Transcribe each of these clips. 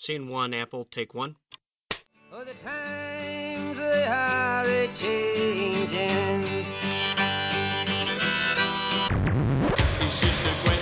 Scene one, Apple, take one. Oh, the times they are a changing. It's just a question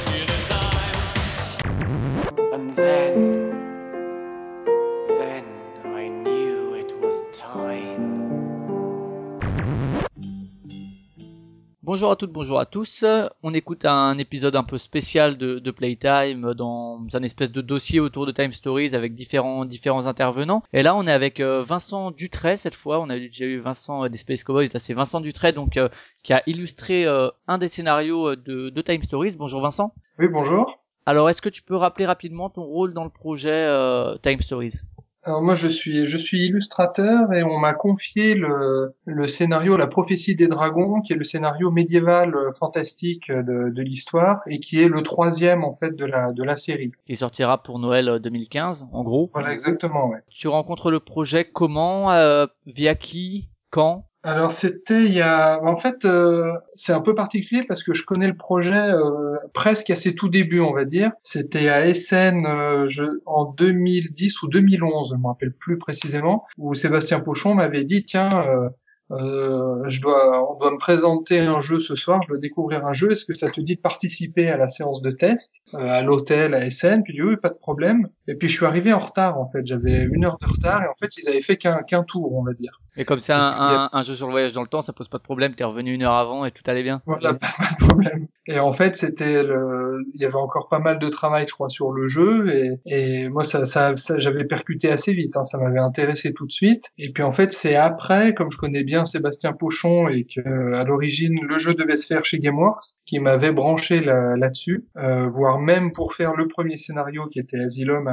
Bonjour à toutes, bonjour à tous. On écoute un épisode un peu spécial de, de Playtime dans un espèce de dossier autour de Time Stories avec différents différents intervenants. Et là, on est avec euh, Vincent Dutray cette fois. On a déjà eu Vincent euh, des Space Cowboys. Là, c'est Vincent Dutray donc euh, qui a illustré euh, un des scénarios de, de Time Stories. Bonjour Vincent. Oui, bonjour. Alors, est-ce que tu peux rappeler rapidement ton rôle dans le projet euh, Time Stories? Alors moi je suis je suis illustrateur et on m'a confié le, le scénario La prophétie des dragons qui est le scénario médiéval euh, fantastique de, de l'histoire et qui est le troisième en fait de la de la série. qui sortira pour Noël euh, 2015, en gros. Voilà exactement ouais. Tu rencontres le projet comment, euh, via qui, quand? Alors c'était il y a en fait euh, c'est un peu particulier parce que je connais le projet euh, presque à ses tout débuts on va dire. C'était à Essen euh, je, en 2010 ou 2011 je me rappelle plus précisément où Sébastien Pochon m'avait dit tiens euh, euh, je dois, on doit me présenter un jeu ce soir, je dois découvrir un jeu. Est-ce que ça te dit de participer à la séance de test euh, à l'hôtel à SN Puis j'ai dit oui, pas de problème. Et puis je suis arrivé en retard en fait, j'avais une heure de retard et en fait ils avaient fait qu'un qu'un tour, on va dire. Et comme c'est un, un, un jeu sur le voyage dans le temps, ça pose pas de problème, t'es revenu une heure avant et tout allait bien. Voilà, pas de problème. Et en fait, c'était le, il y avait encore pas mal de travail, je crois, sur le jeu, et, et moi, ça, ça, ça j'avais percuté assez vite, hein, ça m'avait intéressé tout de suite. Et puis en fait, c'est après, comme je connais bien Sébastien Pochon et que à l'origine le jeu devait se faire chez GameWorks, qui m'avait branché là- là-dessus, euh, voire même pour faire le premier scénario qui était Asylum euh,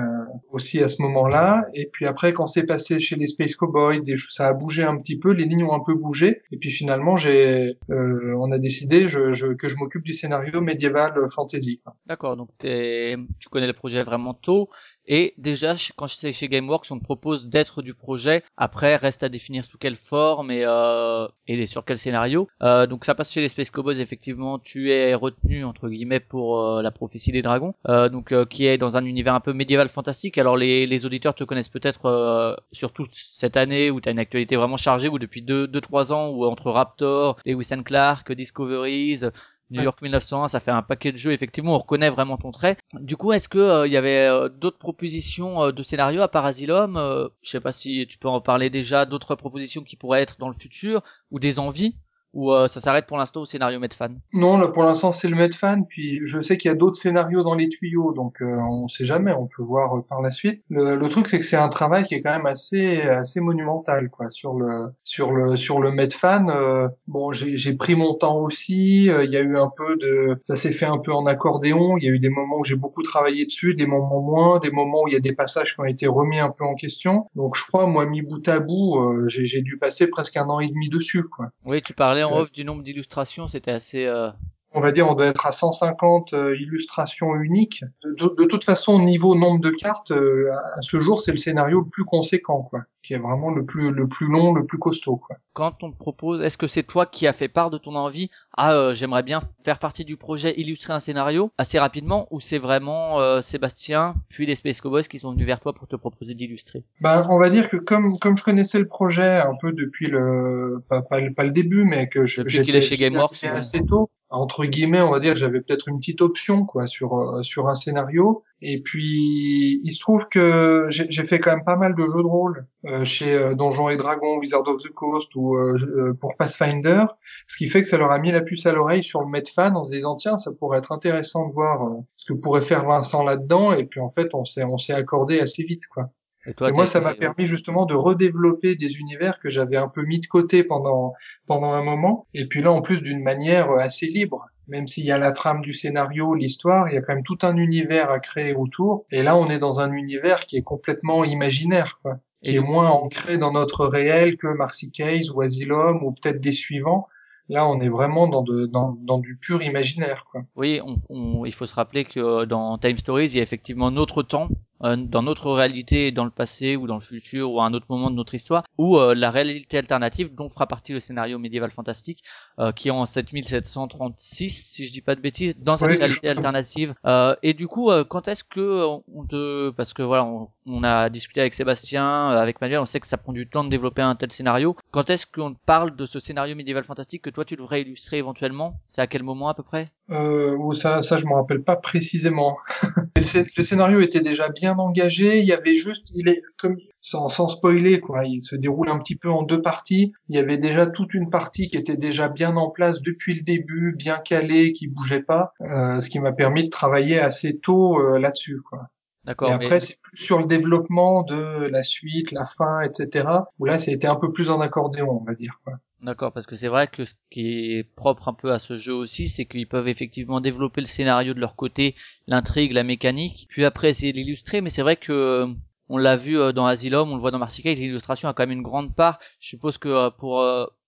aussi à ce moment-là. Et puis après, quand c'est passé chez les Space Cowboys, des, ça a bougé un petit peu, les lignes ont un peu bougé. Et puis finalement, j'ai, euh, on a décidé je, je- que je m'occupe du scénario médiéval euh, fantasy. D'accord, donc tu connais le projet vraiment tôt. Et déjà, quand c'est chez GameWorks, on te propose d'être du projet. Après, reste à définir sous quelle forme et, euh, et sur quel scénario. Euh, donc ça passe chez les Space Cowboys, effectivement. Tu es retenu, entre guillemets, pour euh, la prophétie des dragons. Euh, donc euh, qui est dans un univers un peu médiéval fantastique. Alors les, les auditeurs te connaissent peut-être surtout cette année où tu as une actualité vraiment chargée, ou depuis 2-3 deux, deux, trois ans, où entre Raptor, Lewis and Clark, Discoveries... New. York 1901, ça fait un paquet de jeux. Effectivement, on reconnaît vraiment ton trait. Du coup, est-ce que euh, il y avait euh, d'autres propositions euh, de scénario à part Asylum euh, Je sais pas si tu peux en parler déjà. D'autres propositions qui pourraient être dans le futur ou des envies? Ou euh, ça s'arrête pour l'instant au scénario Medfan Non, là pour l'instant c'est le Medfan. Puis je sais qu'il y a d'autres scénarios dans les tuyaux, donc euh, on sait jamais. On peut voir euh, par la suite. Le, le truc c'est que c'est un travail qui est quand même assez assez monumental quoi sur le sur le sur le Medfan. euh, bon, j'ai pris mon temps aussi. euh, Il y a eu un peu de ça s'est fait un peu en accordéon. Il y a eu des moments où j'ai beaucoup travaillé dessus, des moments moins, des moments où il y a des passages qui ont été remis un peu en question. Donc je crois moi mis bout à bout, euh, j'ai j'ai dû passer presque un an et demi dessus quoi. Oui, tu parlais en off du nombre d'illustrations, c'était assez. Euh, on va dire, on doit être à 150 euh, illustrations uniques. De, toute façon, niveau nombre de cartes, euh, à ce jour, c'est le scénario le plus conséquent, quoi, qui est vraiment le plus le plus long, le plus costaud, quoi. Quand on te propose, est-ce que c'est toi qui as fait part de ton envie Ah, euh, j'aimerais bien faire partie du projet, illustrer un scénario assez rapidement, ou c'est vraiment euh, Sébastien puis les Space Cowboys qui sont venus vers toi pour te proposer d'illustrer? Ben, on va dire que comme comme je connaissais le projet un peu depuis le pas pas, le- pas le début, mais que j'étais chez GameWorks, arrivé ouais. assez tôt. Entre guillemets, on va dire, que j'avais peut-être une petite option quoi sur euh, sur un scénario. Et puis il se trouve que j'ai fait quand même pas mal de jeux de rôle euh, chez euh, Donjons et Dragons, Wizard of the Coast ou euh, euh, pour Pathfinder, ce qui fait que ça leur a mis la puce à l'oreille sur le Medfan en se disant tiens ça pourrait être intéressant de voir ce que pourrait faire Vincent là-dedans. Et puis en fait on s'est on s'est accordé assez vite quoi. Et toi, Et moi, ça m'a permis justement de redévelopper des univers que j'avais un peu mis de côté pendant pendant un moment. Et puis là, en plus, d'une manière assez libre. Même s'il y a la trame du scénario, l'histoire, il y a quand même tout un univers à créer autour. Et là, on est dans un univers qui est complètement imaginaire, quoi. Qui Et est moins ancré dans notre réel que Marcy Case ou Asylum ou peut-être des suivants. Là, on est vraiment dans, de, dans, dans du pur imaginaire, quoi. Oui, on, on- il faut se rappeler que dans Time Stories, il y a effectivement notre temps dans notre réalité, dans le passé ou dans le futur ou à un autre moment de notre histoire, ou euh, la réalité alternative dont fera partie le scénario médiéval fantastique, euh, qui est en 7736, si je dis pas de bêtises, dans cette réalité alternative. Euh, et du coup, euh, quand est-ce que on te, parce que voilà, on, on a discuté avec Sébastien, euh, avec Manuel, on sait que ça prend du temps de développer un tel scénario. Quand est-ce qu'on parle de ce scénario médiéval fantastique que toi tu devrais illustrer éventuellement? C'est à quel moment à peu près? Euh, ça, ça, je me rappelle pas précisément. Le scénario était déjà bien engagé. Il y avait juste, il est comme sans, sans spoiler quoi. Il se déroule un petit peu en deux parties. Il y avait déjà toute une partie qui était déjà bien en place depuis le début, bien calée, qui bougeait pas, euh, ce qui m'a permis de travailler assez tôt euh, là-dessus quoi. D'accord. Et mais- après, c'est plus sur le développement de la suite, la fin, etc. Où là, été un peu plus en accordéon, on va dire. Quoi. D'accord, parce que c'est vrai que ce qui est propre un peu à ce jeu aussi, c'est qu'ils peuvent effectivement développer le scénario de leur côté, l'intrigue, la mécanique, puis après essayer de l'illustrer, mais c'est vrai que euh, on l'a vu euh, dans Asylum, on le voit dans Marseille, l'illustration a quand même une grande part. Je suppose que euh, pour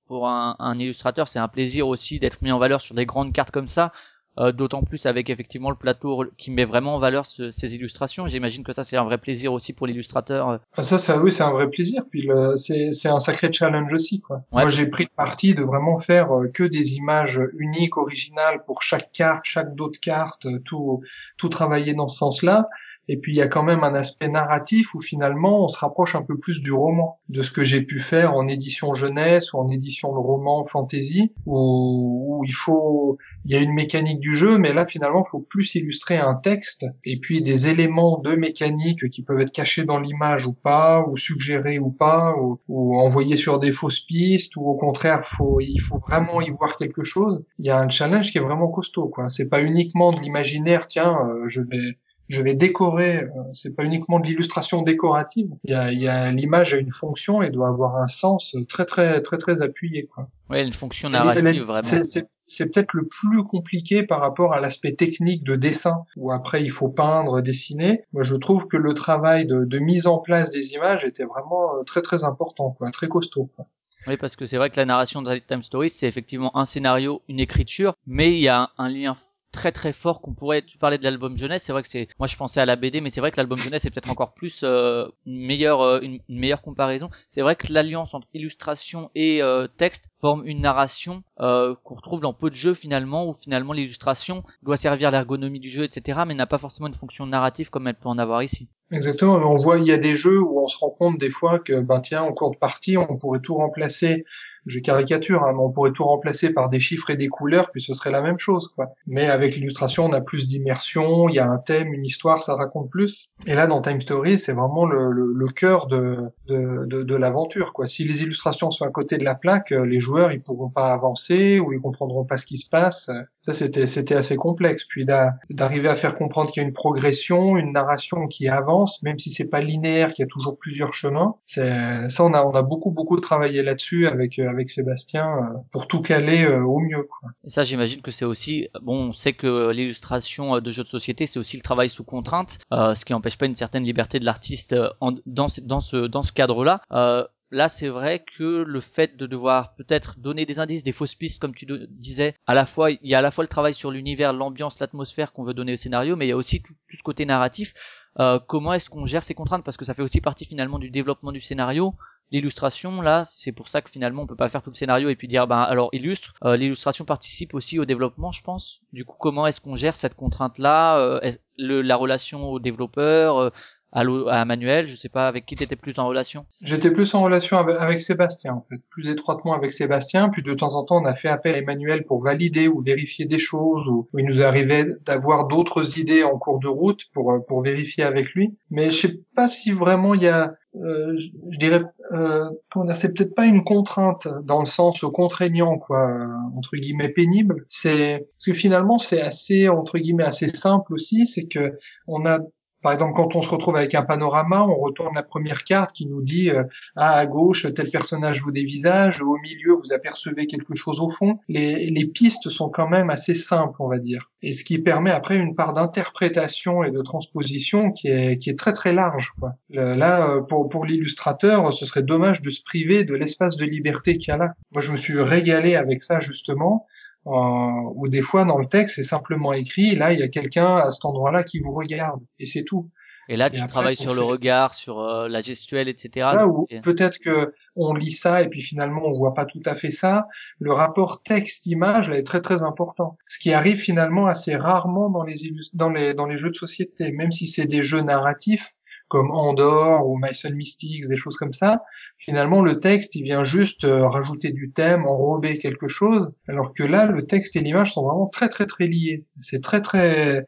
pour un illustrateur, c'est un plaisir aussi d'être mis en valeur sur des grandes cartes comme ça. Euh, D'autant plus avec effectivement le plateau qui met vraiment en valeur ce- ces illustrations. J'imagine que ça c'est un vrai plaisir aussi pour l'illustrateur. euh. Ah, Ça, ça, oui, c'est un vrai plaisir. Puis c'est, un sacré challenge aussi, quoi. Ouais. Moi, j'ai pris parti de vraiment faire euh, que des images uniques, originales pour chaque carte, chaque dos de carte, tout, tout travailler dans ce sens-là. Et puis, il y a quand même un aspect narratif où finalement, on se rapproche un peu plus du roman, de ce que j'ai pu faire en édition jeunesse ou en édition de roman fantasy, où, où il faut, il y a une mécanique du jeu, mais là, finalement, il faut plus illustrer un texte et puis des éléments de mécanique qui peuvent être cachés dans l'image ou pas, ou suggérés ou pas, ou, ou envoyés sur des fausses pistes, ou au contraire, faut, il faut vraiment y voir quelque chose. Il y a un challenge qui est vraiment costaud, quoi. C'est pas uniquement de l'imaginaire, tiens, euh, je vais, je vais décorer. euh, c'est pas uniquement de l'illustration décorative. Il y a, il y a l'image a une fonction et doit avoir un sens très très très très appuyé, quoi. Ouais, une fonction narrative elle vraiment. c'est peut-être le plus compliqué par rapport à l'aspect technique de dessin, où après il faut peindre, dessiner. Moi, je trouve que le travail de, de mise en place des images était vraiment euh, très très important, quoi, très costaud. Quoi. Oui, parce que c'est vrai que la narration de Time Stories, c'est effectivement un scénario, une écriture, mais il y a un, un lien très très fort qu'on pourrait tu parlais de l'album jeunesse c'est vrai que c'est moi je pensais à la BD mais c'est vrai que l'album jeunesse est peut-être encore plus euh, une meilleure euh, une, une meilleure comparaison c'est vrai que l'alliance entre illustration et euh, texte forme une narration euh, qu'on retrouve dans peu de jeux finalement où finalement l'illustration doit servir l'ergonomie du jeu etc mais n'a pas forcément une fonction narrative comme elle peut en avoir ici Exactement. On voit, il y a des jeux où on se rend compte des fois que, ben tiens, en cours de partie, on pourrait tout remplacer. Je caricature, hein, mais on pourrait tout remplacer par des chiffres et des couleurs, puis ce serait la même chose, quoi. Mais avec l'illustration, on a plus d'immersion. Il y a un thème, une histoire, ça raconte plus. Et là, dans Time Story, c'est vraiment le, le, le cœur de de, de, de l'aventure, quoi. Si les illustrations sont à côté de la plaque, euh, les joueurs, ils pourront pas avancer ou ils comprendront pas ce qui se passe. Ça, c'était c'était assez complexe. Puis d'a- d'arriver à faire comprendre qu'il y a une progression, une narration qui avance, même si c'est pas linéaire, qu'il y a toujours plusieurs chemins. C'est ça, on a on a beaucoup beaucoup travaillé là-dessus avec euh, avec Sébastien euh, pour tout caler euh, au mieux. Et ça, j'imagine que c'est aussi, bon, on sait que l'illustration euh, de jeux de société, c'est aussi le travail sous contrainte, ce qui n'empêche pas une certaine liberté de l'artiste dans, ce- cadre-là. Là, c'est vrai que le fait de devoir peut-être donner des indices, des fausses pistes, comme tu disais, à la fois, il y a à la fois le travail sur l'univers, l'ambiance, l'atmosphère qu'on veut donner au scénario, mais il y a aussi tout, ce côté narratif. Comment est-ce qu'on gère ces contraintes? Parce que ça fait aussi partie finalement du développement du scénario l'illustration là c'est pour ça que finalement on peut pas faire tout le scénario et puis dire ben alors illustre Euh, l'illustration participe aussi au développement je pense du coup comment est-ce qu'on gère cette contrainte là la relation au développeur euh, à, à Manuel je sais pas avec qui t'étais plus en relation? J'étais plus en relation avec, avec Sébastien, plus étroitement avec Sébastien. Puis de temps en temps, on a fait appel à Emmanuel pour valider ou vérifier des choses, ou, ou il nous arrivait d'avoir d'autres idées en cours de route pour euh, pour vérifier avec lui. Mais je sais pas si vraiment il y a, euh, je, dirais, euh, c'est peut-être pas une contrainte dans le sens contraignant, quoi, euh, entre guillemets pénible. C'est parce que finalement, c'est assez entre guillemets assez simple aussi, c'est que on a par exemple, quand on se retrouve avec un panorama, on retourne la première carte qui nous dit euh, ah à gauche tel personnage vous dévisage, au milieu vous apercevez quelque chose au fond. Les, les pistes sont quand même assez simples, on va dire, et ce qui permet après une part d'interprétation et de transposition qui est qui est très très large. Quoi. Là, euh, pour pour l'illustrateur, ce serait dommage de se priver de l'espace de liberté qu'il y a là. Moi, je me suis régalé avec ça justement. Euh, ou des fois dans le texte c'est simplement écrit là il y a quelqu'un à cet endroit-là qui vous regarde et c'est tout Et là, Et tu après, travailles sur le regard, sur euh, la gestuelle, etc. Là où Et- peut-être que on lit ça et puis finalement on voit pas tout à fait ça. Le rapport texte-image là est très très important. Ce qui arrive finalement assez rarement dans les dans les dans les jeux de société, même si c'est des jeux narratifs comme Andorre ou My Soul Mystics, des choses comme ça. Finalement, le texte, il vient juste euh, rajouter du thème, enrober quelque chose, alors que là, le texte et l'image sont vraiment très très très liés. C'est très très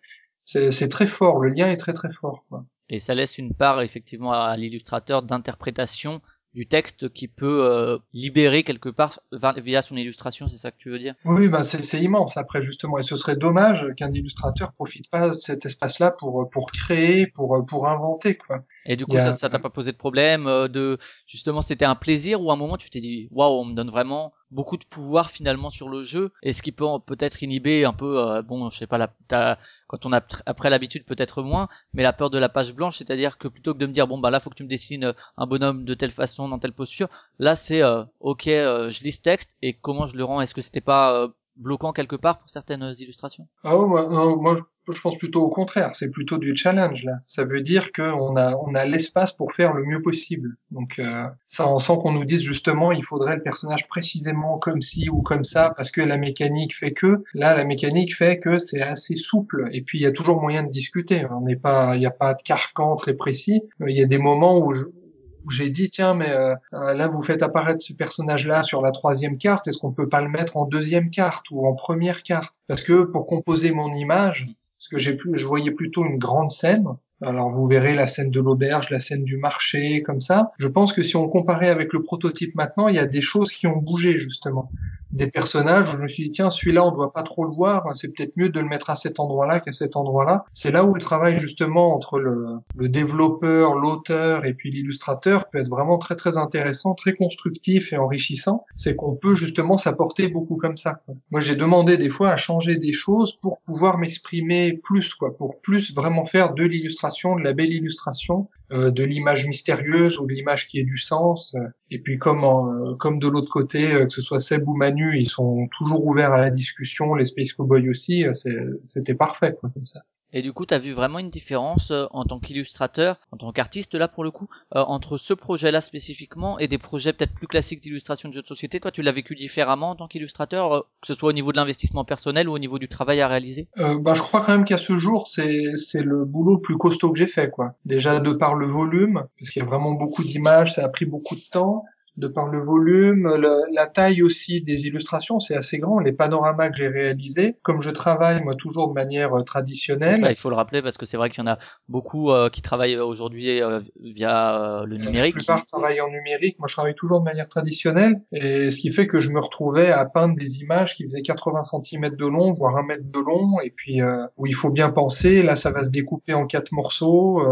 c'est très fort. Le lien est très très fort. Et ça laisse une part effectivement à l'illustrateur d'interprétation du texte qui peut euh, libérer quelque part via son illustration, c'est ça que tu veux dire? Oui, ben c'est c'est immense après justement, et ce serait dommage qu'un illustrateur profite pas de cet espace-là pour pour créer, pour pour inventer quoi. Et du coup, a- ça, t'a pas posé de problème euh, de justement, c'était un plaisir ou à un moment tu t'es dit waouh, on me donne vraiment beaucoup de pouvoir finalement sur le jeu. Et ce qui peut peut-être inhiber un peu, euh, bon, je sais pas, la, t'as- quand on a après l'habitude peut-être moins, mais la peur de la page blanche, c'est-à-dire que plutôt que de me dire bon bah là faut que tu me dessines euh, un bonhomme de telle façon dans telle posture, là c'est euh, ok, euh, je lis ce texte. Et comment je le rends? Est-ce que c'était pas euh, bloquant quelque part pour certaines euh, illustrations Ah ouais, moi, je pense plutôt au contraire, c'est plutôt du challenge là. Ça veut dire qu'on a on a l'espace pour faire le mieux possible. Donc euh, sans, sans qu'on nous dise justement il faudrait le personnage précisément comme ci ou comme ça parce que la mécanique fait que. Là la mécanique fait que c'est assez souple et puis il y a toujours moyen de discuter. On n'est pas il n'y a pas de carcan très précis. Il y a des moments où je, j'ai dit tiens mais euh, euh, là vous faites apparaître ce personnage là sur la troisième carte est-ce qu'on peut pas le mettre en deuxième carte ou en première carte? Parce que pour composer mon image parce que j'ai plus je voyais plutôt une grande scène. Alors vous verrez la scène de l'auberge la scène du marché comme ça. Je pense que si on comparait avec le prototype maintenant il y a des choses qui ont bougé justement des personnages où je me suis dit tiens celui-là on doit pas trop le voir c'est peut-être mieux de le mettre à cet endroit-là qu'à cet endroit-là. C'est là où le travail justement entre le, le développeur l'auteur et puis l'illustrateur peut être vraiment très très intéressant très constructif et enrichissant. C'est qu'on peut justement s'apporter beaucoup comme ça moi j'ai demandé des fois à changer des choses pour pouvoir m'exprimer plus quoi pour plus vraiment faire de l'illustration de la belle illustration de l'image mystérieuse ou de l'image qui ait du sens. euh, Et puis comme euh, comme de l'autre côté, euh, que ce soit Seb ou Manu, ils sont toujours ouverts à la discussion, les Space Cowboys aussi, euh, c'était parfait quoi, comme ça. Et du coup, tu as vu vraiment une différence euh, en tant qu'illustrateur, en tant qu'artiste là pour le coup, euh, entre ce projet-là spécifiquement et des projets peut-être plus classiques d'illustration de jeux de société. Toi, tu l'as vécu différemment en tant qu'illustrateur, euh, que ce soit au niveau de l'investissement personnel ou au niveau du travail à réaliser? Euh, bah, je crois quand même qu'à ce jour, c'est le boulot le plus costaud que j'ai fait quoi. Déjà de par le volume, parce qu'il y a vraiment beaucoup d'images, ça a pris beaucoup de temps. De par le volume, le- la taille aussi des illustrations, c'est assez grand. Les panoramas que j'ai réalisés, comme je travaille moi toujours de manière euh, traditionnelle, Ça, il faut le rappeler parce que c'est vrai qu'il y en a beaucoup euh, qui travaillent aujourd'hui euh, via euh, le La numérique. plupart travaillent en numérique. Moi, je travaille toujours de manière traditionnelle. Et ce qui fait que je me retrouvais à peindre des images qui faisaient 80 cm de long, voire un mètre de long. Et puis, où il faut bien penser. Là, ça va se découper en quatre morceaux.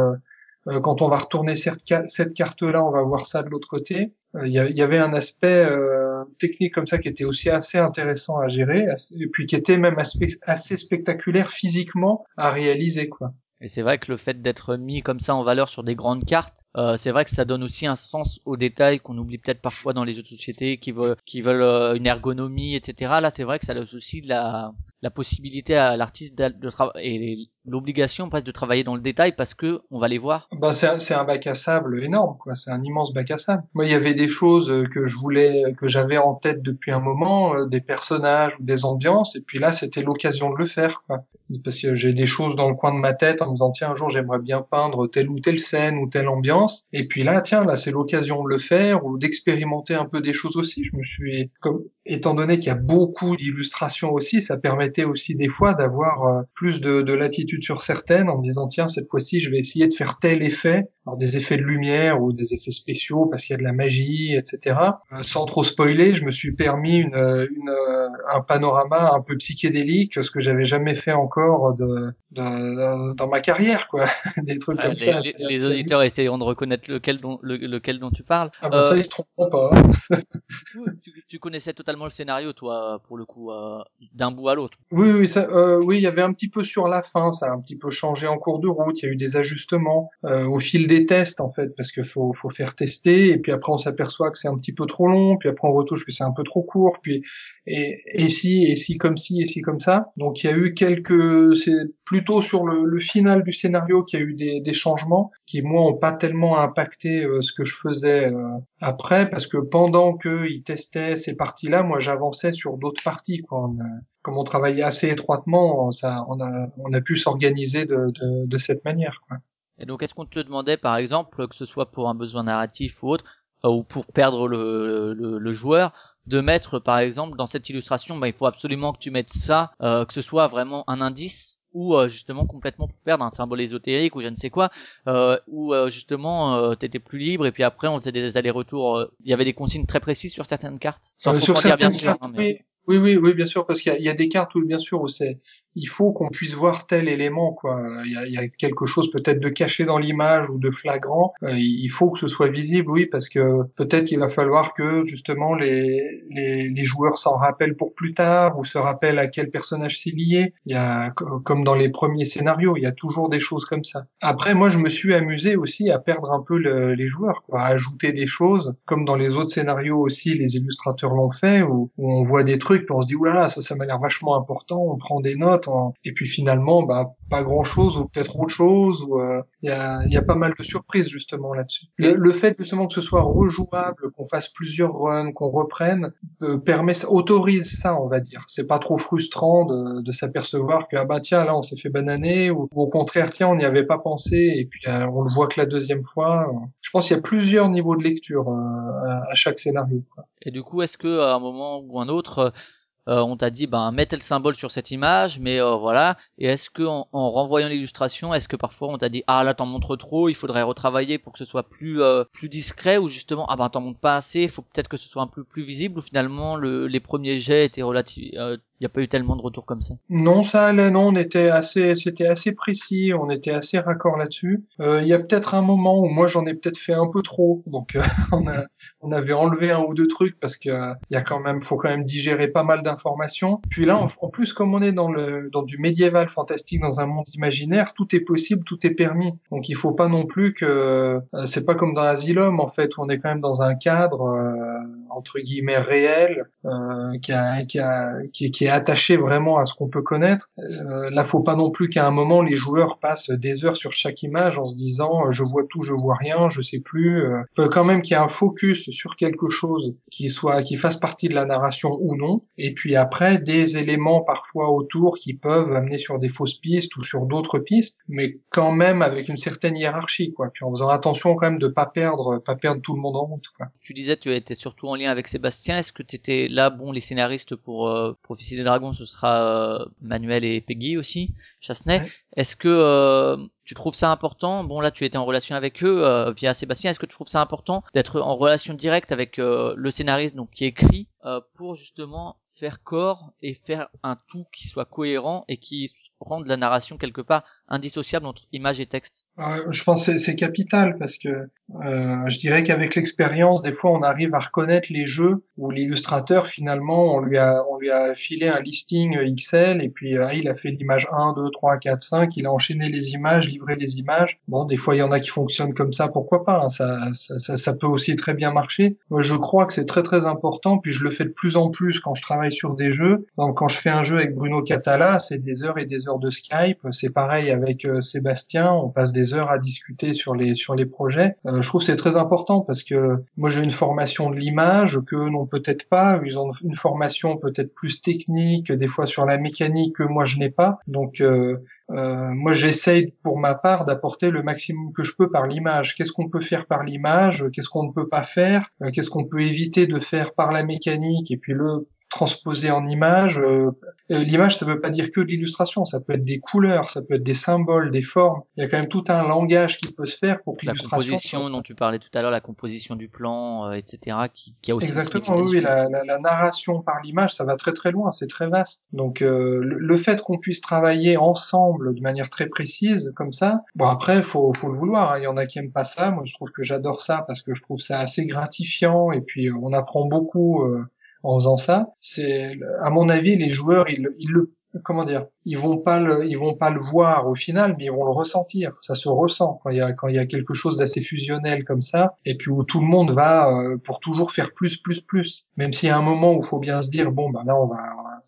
Euh, euh, quand on va retourner cette, ca- cette carte-là, on va voir ça de l'autre côté. Euh, Il il y avait un aspect euh, technique comme ça qui était aussi assez intéressant à gérer, et puis qui était même assez spectaculaire physiquement à réaliser, quoi. Et c'est vrai que le fait d'être mis comme ça en valeur sur des grandes cartes, euh, c'est vrai que ça donne aussi un sens aux détails qu'on oublie peut-être parfois dans les jeux de société, qui veulent, qui veulent euh, une ergonomie, etc. Là, c'est vrai que ça laisse aussi de la, la possibilité à l'artiste de, de travailler et l'obligation presque de travailler dans le détail parce que on va les voir. Bah c'est un, un bac à sable énorme quoi, c'est un immense bac à sable. Moi il y avait des choses euh, que je voulais que j'avais en tête depuis un moment, euh, des personnages ou des ambiances et puis là c'était l'occasion de le faire quoi. Parce que j'ai des choses dans le coin de ma tête en me disant tiens un jour j'aimerais bien peindre telle ou telle scène ou telle ambiance et puis là tiens là c'est l'occasion de le faire ou d'expérimenter un peu des choses aussi. Je me suis comme étant donné qu'il y a beaucoup d'illustrations aussi, ça permettait aussi des fois d'avoir euh, plus de, de latitude sur certaines en me disant tiens cette fois-ci je vais essayer de faire tel effet, alors des effets de lumière ou des effets spéciaux parce qu'il y a de la magie, etc. Euh, sans trop spoiler, je me suis permis une, une, euh, un panorama un peu psychédélique, ce que j'avais jamais fait encore de, de- dans ma carrière, quoi. des trucs Euh, comme les, ça. les- assez- les assez auditeurs essayeront de reconnaître lequel dont, le- lequel dont tu parles. Ah Euh, ça ils se tromperont pas. tu, tu connaissais totalement le scénario, toi, pour le coup, euh, d'un bout à l'autre. Oui, oui, ça, euh, oui, il y avait un petit peu sur la fin, ça ça a un petit peu changé en cours de route. Il y a eu des ajustements euh, au fil des tests en fait, parce qu'il faut, faut faire tester et puis après on s'aperçoit que c'est un petit peu trop long, puis après on retouche que c'est un peu trop court, puis et, et si et si comme si et si comme ça. Donc il y a eu quelques, c'est plutôt sur le, le final du scénario qu'il y a eu des, des changements qui moi ont pas tellement impacté euh, ce que je faisais euh, après parce que pendant qu'ils testaient ces parties-là, moi j'avançais sur d'autres parties quoi. On comme on travaillait assez étroitement, ça, on a, on a pu s'organiser de, de, de cette manière. Quoi. Et donc, est-ce qu'on te demandait, par exemple, que ce soit pour un besoin narratif ou autre, euh, ou pour perdre le, le, le joueur, de mettre, par exemple, dans cette illustration, bah, il faut absolument que tu mettes ça, euh, que ce soit vraiment un indice, ou euh, justement complètement pour perdre un symbole ésotérique ou je ne sais quoi, euh, ou euh, justement euh, t'étais plus libre et puis après on faisait des allers-retours. euh, Il y avait des consignes très précises sur certaines cartes? Sans sur bien certaines sûr, cartes, hein, mais- oui, oui, oui, oui, bien sûr, parce qu'il y, a- des cartes où bien sûr où c'est, il faut qu'on puisse voir tel élément, quoi. Il y a, il y a quelque chose peut-être de caché dans l'image ou de flagrant. Euh, il faut que ce soit visible, oui, parce que peut-être qu'il va falloir que justement les, les, les joueurs s'en rappellent pour plus tard ou se rappellent à quel personnage c'est lié. Il y a co- comme dans les premiers scénarios, il y a toujours des choses comme ça. Après, moi, je me suis amusé aussi à perdre un peu le- les joueurs, quoi, à ajouter des choses, comme dans les autres scénarios aussi, les illustrateurs l'ont fait, où, où on voit des trucs, puis on se dit, oulala, ça, ça m'a l'air vachement important, on prend des notes, on- et puis finalement, bah, pas grand chose, ou peut-être autre chose, euh, il y, a, y a pas mal de surprises justement là-dessus. Le, le fait justement que ce soit rejouable, qu'on fasse plusieurs runs, qu'on reprenne, euh, permet, autorise ça, on va dire. C'est pas trop frustrant de, de s'apercevoir que ah bah tiens là on s'est fait bananer ou, ou au contraire tiens on n'y avait pas pensé et puis euh, on le voit que la deuxième fois. Je pense qu'il y a plusieurs niveaux de lecture euh, à, à chaque scénario. Et du coup, est-ce que à un moment ou un autre, euh, on t'a dit, ben, mets tel symbole sur cette image, mais euh, voilà. Et est-ce que en, en renvoyant l'illustration, est-ce que parfois on t'a dit, ah là t'en montres trop, il faudrait retravailler pour que ce soit plus euh, plus discret, ou justement, ah ben t'en montres pas assez, il faut peut-être que ce soit un peu plus visible, ou finalement le, les premiers jets étaient relatifs, il n'y a pas eu tellement de retours comme ça. Non, ça allait, non, on était assez, c'était assez précis, on était assez raccord là-dessus. Euh, Il y a peut-être un moment où moi j'en ai peut-être fait un peu trop, donc euh, on a, on avait enlevé un ou deux trucs parce que euh, il y a quand même, faut quand même digérer pas mal d'informations. Puis là, en, plus, comme on est dans le, dans du médiéval fantastique, dans un monde imaginaire, tout est possible, tout est permis. Donc il faut pas non plus que, euh, c'est pas comme dans Asylum en fait, où on est quand même dans un cadre entre guillemets réel, qui a, qui a, qui, qui attaché vraiment à ce qu'on peut connaître. Euh, là, faut pas non plus qu'à un moment les joueurs passent des heures sur chaque image en se disant euh, je vois tout, je vois rien, je sais plus. Euh, faut quand même qu'il y ait un focus sur quelque chose qui soit, qui fasse partie de la narration ou non. Et puis après, des éléments parfois autour qui peuvent amener sur des fausses pistes ou sur d'autres pistes, mais quand même avec une certaine hiérarchie, quoi. Puis en faisant attention quand même de pas perdre, pas perdre tout le monde en route, quoi. Tu disais, tu étais surtout en lien avec Sébastien. Est-ce que tu étais là, bon, les scénaristes pour euh, Des Dragons, ce sera euh, Manuel et Peggy aussi. Ouais. Est-ce que euh, tu trouves ça important? Bon, là, tu étais en relation avec eux euh, via Sébastien. Est-ce que tu trouves ça important d'être en relation directe avec euh, le scénariste, donc qui écrit, euh, pour justement faire corps et faire un tout qui soit cohérent et qui rende la narration quelque part indissociable entre image et texte Euh, je pense que c'est- c'est capital parce que euh, je dirais qu'avec l'expérience, des fois, on arrive à reconnaître les jeux où l'illustrateur, finalement, on lui a on lui a filé un listing XL et puis euh, il a fait l'image 1, 2, 3, 4, 5, il a enchaîné les images, livré les images. Bon, des fois, il y en a qui fonctionnent comme ça, pourquoi pas hein, ça, ça, ça, ça peut aussi très bien marcher. Moi, je crois que c'est très très important, puis je le fais de plus en plus quand je travaille sur des jeux. Donc, quand je fais un jeu avec Bruno Catala, c'est des heures et des heures de Skype. C'est pareil avec euh, Sébastien, on passe des heures à discuter sur les sur les projets. Euh, je trouve c'est très important parce que moi j'ai une formation de l'image que n'ont peut-être pas. Ils ont une formation peut-être plus technique, des fois sur la mécanique que moi je n'ai pas. Donc euh, euh, moi, j'essaye pour ma part d'apporter le maximum que je peux par l'image. Qu'est-ce qu'on peut faire par l'image? Qu'est-ce qu'on ne peut pas faire? Qu'est-ce qu'on peut éviter de faire par la mécanique? Et puis le transposer en image. Euh, euh, L'image, ça veut pas dire que de l'illustration. Ça peut être des couleurs, ça peut être des symboles, des formes. Il y a quand même tout un langage qui peut se faire pour que La l'illustration. composition soit- dont tu parlais tout à l'heure, la composition du plan, euh, etc., qui, qui a aussi Exactement, oui, la, la, la narration par l'image, ça va très très loin, c'est très vaste. Donc euh, le, le fait qu'on puisse travailler ensemble de manière très précise comme ça, bon après faut faut le vouloir. hein. Il y en a qui aiment pas ça, moi je trouve que j'adore ça parce que je trouve ça assez gratifiant et puis euh, on apprend beaucoup euh, en faisant ça. C'est à mon avis les joueurs ils ils le comment dire ils vont pas le, ils vont pas le voir au final, mais ils vont le ressentir. Ça se ressent quand il y a quand il y a quelque chose d'assez fusionnel comme ça, et puis où tout le monde va euh, pour toujours faire plus, plus, plus. Même s'il y a un moment où il faut bien se dire bon bah là on va,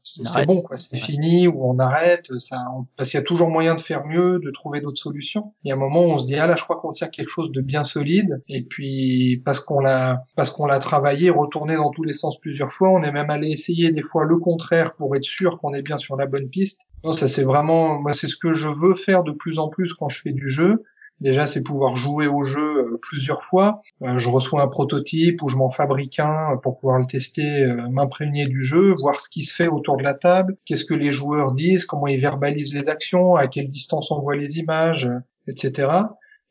c'est bon quoi, c'est fini ou on arrête. Ça, on- parce qu'il y a toujours moyen de faire mieux, de trouver d'autres solutions. Il y a un moment où on se dit ah là je crois qu'on tient quelque chose de bien solide, et puis parce qu'on l'a parce qu'on l'a travaillé, retourné dans tous les sens plusieurs fois, on est même allé essayer des fois le contraire pour être sûr qu'on est bien sur la bonne piste. Non, ça c'est vraiment, moi c'est ce que je veux faire de plus en plus quand je fais du jeu. Déjà, c'est pouvoir jouer au jeu euh, plusieurs fois. Euh, je reçois un prototype ou je m'en fabrique un euh, pour pouvoir le tester, m'imprégner du jeu, voir ce qui se fait autour de la table, qu'est-ce que les joueurs disent, comment ils verbalisent les actions, à quelle distance on voit les images, etc.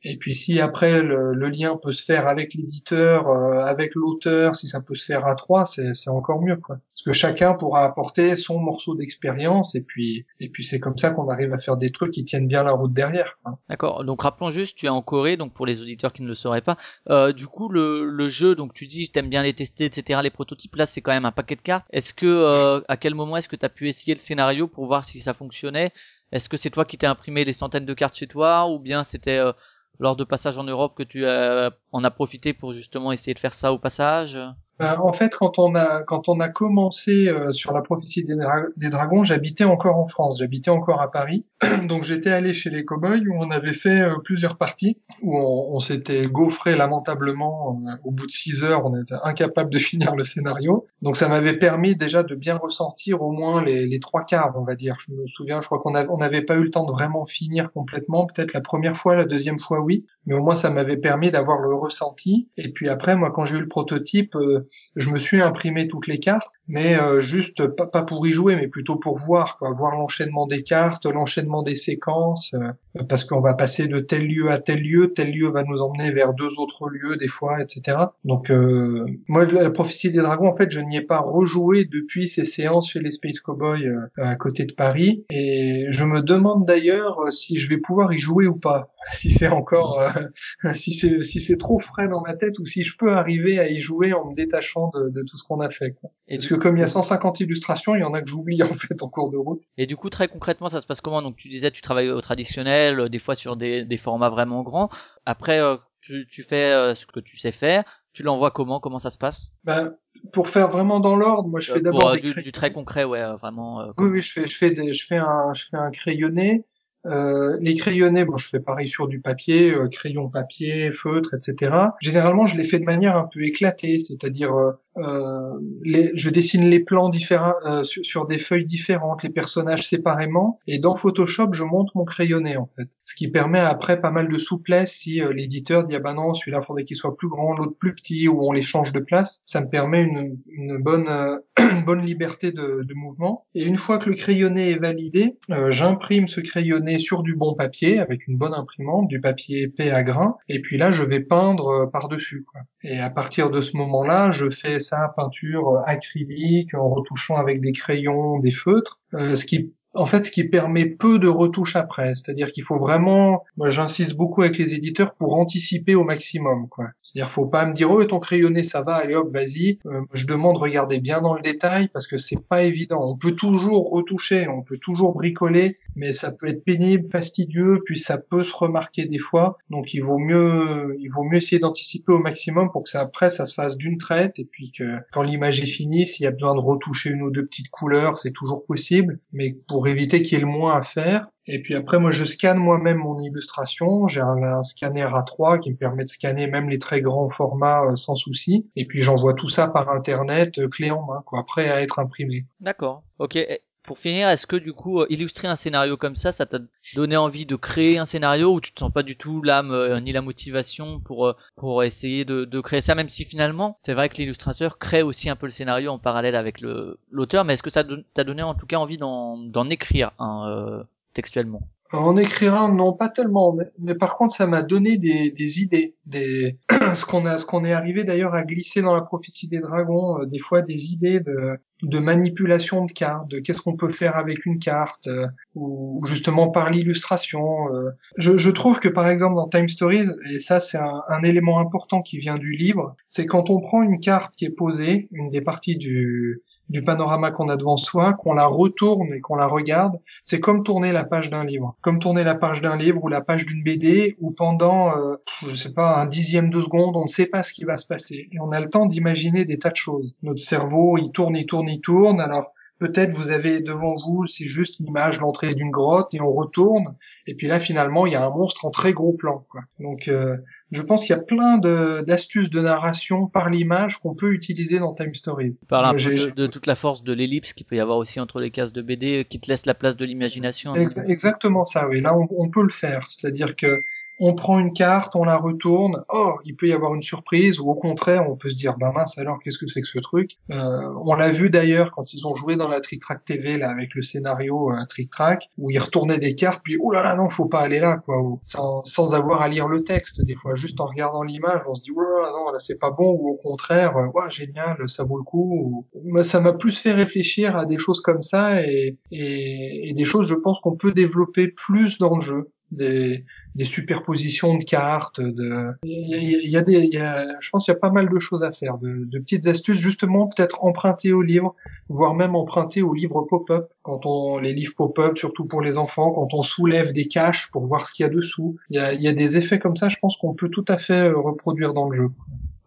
Et puis si après le, le lien peut se faire avec l'éditeur, euh, avec l'auteur, si ça peut se faire à trois, c'est c'est encore mieux quoi. Parce que chacun pourra apporter son morceau d'expérience et puis et puis c'est comme ça qu'on arrive à faire des trucs qui tiennent bien la route derrière. D'accord. Donc rappelons juste, tu es en Corée, donc pour les auditeurs qui ne le sauraient pas. Euh, du coup, le, le jeu, donc tu dis, t'aimes bien les tester, etc. Les prototypes, là, c'est quand même un paquet de cartes. Est-ce que, euh, à quel moment est-ce que tu as pu essayer le scénario pour voir si ça fonctionnait? Est-ce que c'est toi qui t'es imprimé des centaines de cartes chez toi, ou bien c'était euh, lors de passage en Europe que tu euh, en as profité pour justement essayer de faire ça au passage Ben, en fait, quand on a quand on a commencé euh, sur la prophétie des, dra- des dragons, j'habitais encore en France, j'habitais encore à Paris, donc j'étais allé chez les cowboys où on avait fait euh, plusieurs parties où on, s'était gaufré lamentablement euh, au bout de six heures, on était incapable de finir le scénario. Donc ça m'avait permis déjà de bien ressentir au moins les, trois quarts, on va dire. Je me souviens, je crois qu'on on n'avait pas eu le temps de vraiment finir complètement. Peut-être la première fois, la deuxième fois oui, mais au moins ça m'avait permis d'avoir le ressenti. Et puis après, moi, quand j'ai eu le prototype, euh, je me suis imprimé toutes les cartes, mais euh, juste pas, pas pour y jouer, mais plutôt pour voir, quoi, voir l'enchaînement des cartes, l'enchaînement des séquences, euh, parce qu'on va passer de tel lieu à tel lieu, tel lieu va nous emmener vers deux autres lieux des fois, etc. Donc euh, moi, la prophétie des dragons, en fait, je n'y ai pas rejoué depuis ces séances chez les Space Cowboys euh, à côté de Paris, et je me demande d'ailleurs euh, si je vais pouvoir y jouer ou pas, si c'est encore, euh, si c'est si c'est trop frais dans ma tête ou si je peux arriver à y jouer en me détachant de, de tout ce qu'on a fait. Quoi. et Parce du, que comme il y a 150 illustrations, il y en a que j'oublie en fait en cours de route. et du coup, très concrètement, ça se passe comment? Donc tu disais, tu travailles au traditionnel, euh, des fois sur des, des formats vraiment grands. Après, euh, tu, tu fais euh, ce que tu sais faire. Tu l'envoies comment? Comment ça se passe? Ben, pour faire vraiment dans l'ordre, moi je fais d'abord des du, du très concret, ouais, vraiment. euh, Oui, oui, je fais, je fais des, je fais un, je fais un crayonné. Euh, les crayonnés, bon, je fais pareil sur du papier, euh, crayon papier, feutre, etc. Généralement, je les fais de manière un peu éclatée, c'est-à-dire, euh, euh, les, je dessine les plans différents euh, sur, des feuilles différentes, les personnages séparément, et dans Photoshop, je monte mon crayonné en fait, ce qui permet après pas mal de souplesse si euh, l'éditeur dit ah ben non, celui-là faudrait qu'il soit plus grand, l'autre plus petit, ou on les change de place. Ça me permet une, une bonne euh, une bonne liberté de, de mouvement. Et une fois que le crayonné est validé, euh, j'imprime ce crayonné sur du bon papier avec une bonne imprimante, du papier épais à grains, et puis là je vais peindre euh, par-dessus. quoi. Et à partir de ce moment-là, je fais ça peinture euh, acrylique en retouchant avec des crayons, des feutres, euh, ce qui en fait, ce qui permet peu de retouches après, c'est-à-dire qu'il faut vraiment, moi j'insiste beaucoup avec les éditeurs pour anticiper au maximum, quoi. C'est-à-dire faut pas me dire oh ton crayonné ça va, allez hop vas-y. Euh, je demande regardez bien dans le détail parce que c'est pas évident. On peut toujours retoucher, on peut toujours bricoler, mais ça peut être pénible, fastidieux, puis ça peut se remarquer des fois. Donc il vaut mieux, il vaut mieux essayer d'anticiper au maximum pour que ça après ça se fasse d'une traite et puis que quand l'image est finie, s'il y a besoin de retoucher une ou deux petites couleurs, c'est toujours possible, mais pour éviter qu'il y ait le moins à faire. Et puis après, moi, je scanne moi-même mon illustration. J'ai un, scanner A3 qui me permet de scanner même les très grands formats euh, sans souci. Et puis j'envoie tout ça par Internet, euh, clé en main, quoi, après à être imprimé. D'accord. Ok. Pour finir, est-ce que du coup, euh, illustrer un scénario comme ça, ça t'a donné envie de créer un scénario ou tu te sens pas du tout l'âme euh, ni la motivation pour euh, pour essayer de, créer ça, même si finalement, c'est vrai que l'illustrateur crée aussi un peu le scénario en parallèle avec le l'auteur, mais est-ce que ça t'a donné en tout cas envie d'en écrire euh, textuellement? En écrire un, non, pas tellement, mais, mais par contre, ça m'a donné des, des idées, des ce qu'on a, ce qu'on est arrivé d'ailleurs à glisser dans la prophétie des dragons, euh, des fois des idées de de manipulation de cartes, de qu'est-ce qu'on peut faire avec une carte, euh, ou justement par l'illustration. euh. Je, je trouve que par exemple dans Time Stories, et ça c'est un, un élément important qui vient du livre, c'est quand on prend une carte qui est posée, une des parties du du panorama qu'on a devant soi, qu'on la retourne et qu'on la regarde, c'est comme tourner la page d'un livre. Comme tourner la page d'un livre ou la page d'une BD où pendant, euh, je sais pas, un dixième de seconde, on ne sait pas ce qui va se passer. Et on a le temps d'imaginer des tas de choses. Notre cerveau, il tourne, il tourne, il tourne. Alors, peut-être vous avez devant vous, c'est juste l'image, l'entrée d'une grotte et on retourne. Et puis là, finalement, il y a un monstre en très gros plan. Quoi. Donc, euh, je pense qu'il y a plein de- d'astuces de, narration par l'image qu'on peut utiliser dans Time Story. Parles un peu de, de toute la force de l'ellipse qu'il peut y avoir aussi entre les cases de BD euh, qui te laisse la place de l'imagination. C'est exa- exactement ça, oui. Là, on, on peut le faire. C'est-à-dire que on prend une carte, on la retourne. Oh, il peut y avoir une surprise, ou au contraire, on peut se dire, bah mince, alors qu'est-ce que c'est que ce truc? Euh, On l'a vu d'ailleurs quand ils ont joué dans la Trick Track TV là avec le scénario euh, Trick Track, où ils retournaient des cartes, puis oh là là, non, faut pas aller là, quoi. Ou sans, sans avoir à lire le texte, des fois, juste en regardant l'image, on se dit, là, non, là c'est pas bon, ou au contraire, euh, ouais, génial, ça vaut le coup. Ou- Moi, ça m'a plus fait réfléchir à des choses comme ça et, et, et des choses, je pense, qu'on peut développer plus dans le jeu. Des, des superpositions de cartes, de, il y a, des, il y a, je pense qu'il y a pas mal de choses à faire, de, de petites astuces, justement, peut-être emprunter au livre, voire même emprunter aux livres pop-up, quand on, les livres pop-up, surtout pour les enfants, quand on soulève des caches pour voir ce qu'il y a dessous. Il y a, il y a des effets comme ça, je pense qu'on peut tout à fait euh, reproduire dans le jeu.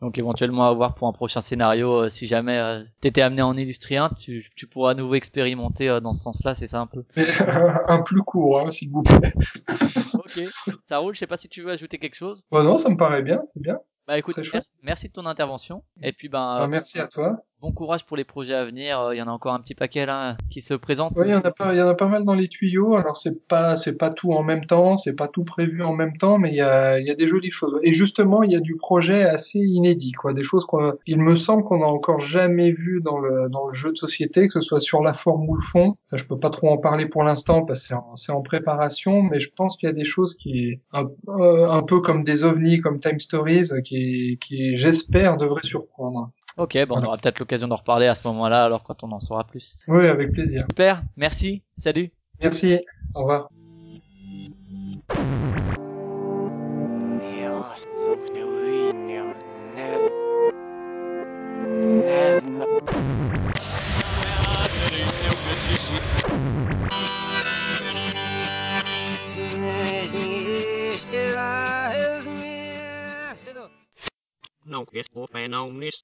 Donc éventuellement à voir pour un prochain scénario, euh, si jamais euh, t'étais amené en illustrer un, tu, tu pourras à nouveau expérimenter euh, dans ce sens-là, c'est ça un peu? Un plus court, hein, s'il vous plaît. ok, ça roule, je sais pas si tu veux ajouter quelque chose. Bon, non, ça me paraît bien, c'est bien. Bah écoute, merci, merci de ton intervention. Et puis ben, Ah, euh, merci à toi. Bon courage pour les projets à venir, Euh, il y en a encore un petit paquet là qui se présentent. Oui, il y en a pas, il y en a pas mal dans les tuyaux. Alors c'est pas, c'est pas tout en même temps, c'est pas tout prévu en même temps, mais il y a, il y a des jolies choses. Et justement, il y a du projet assez inédit, quoi. Des choses qu'on, il me semble qu'on a encore jamais vu dans le, dans le jeu de société, que ce soit sur la forme ou le fond. Ça, je peux pas trop en parler pour l'instant parce que c'est en, en préparation, mais je pense qu'il y a des choses qui, un, euh, un peu comme des ovnis, comme Time Stories, qui, qui, j'espère, devraient surprendre. Ok, bon, on aura peut-être l'occasion d'en reparler à ce moment-là, alors quand on en saura plus. Oui, avec plaisir. Super, merci, salut. Merci. Au revoir. No, it's open on this.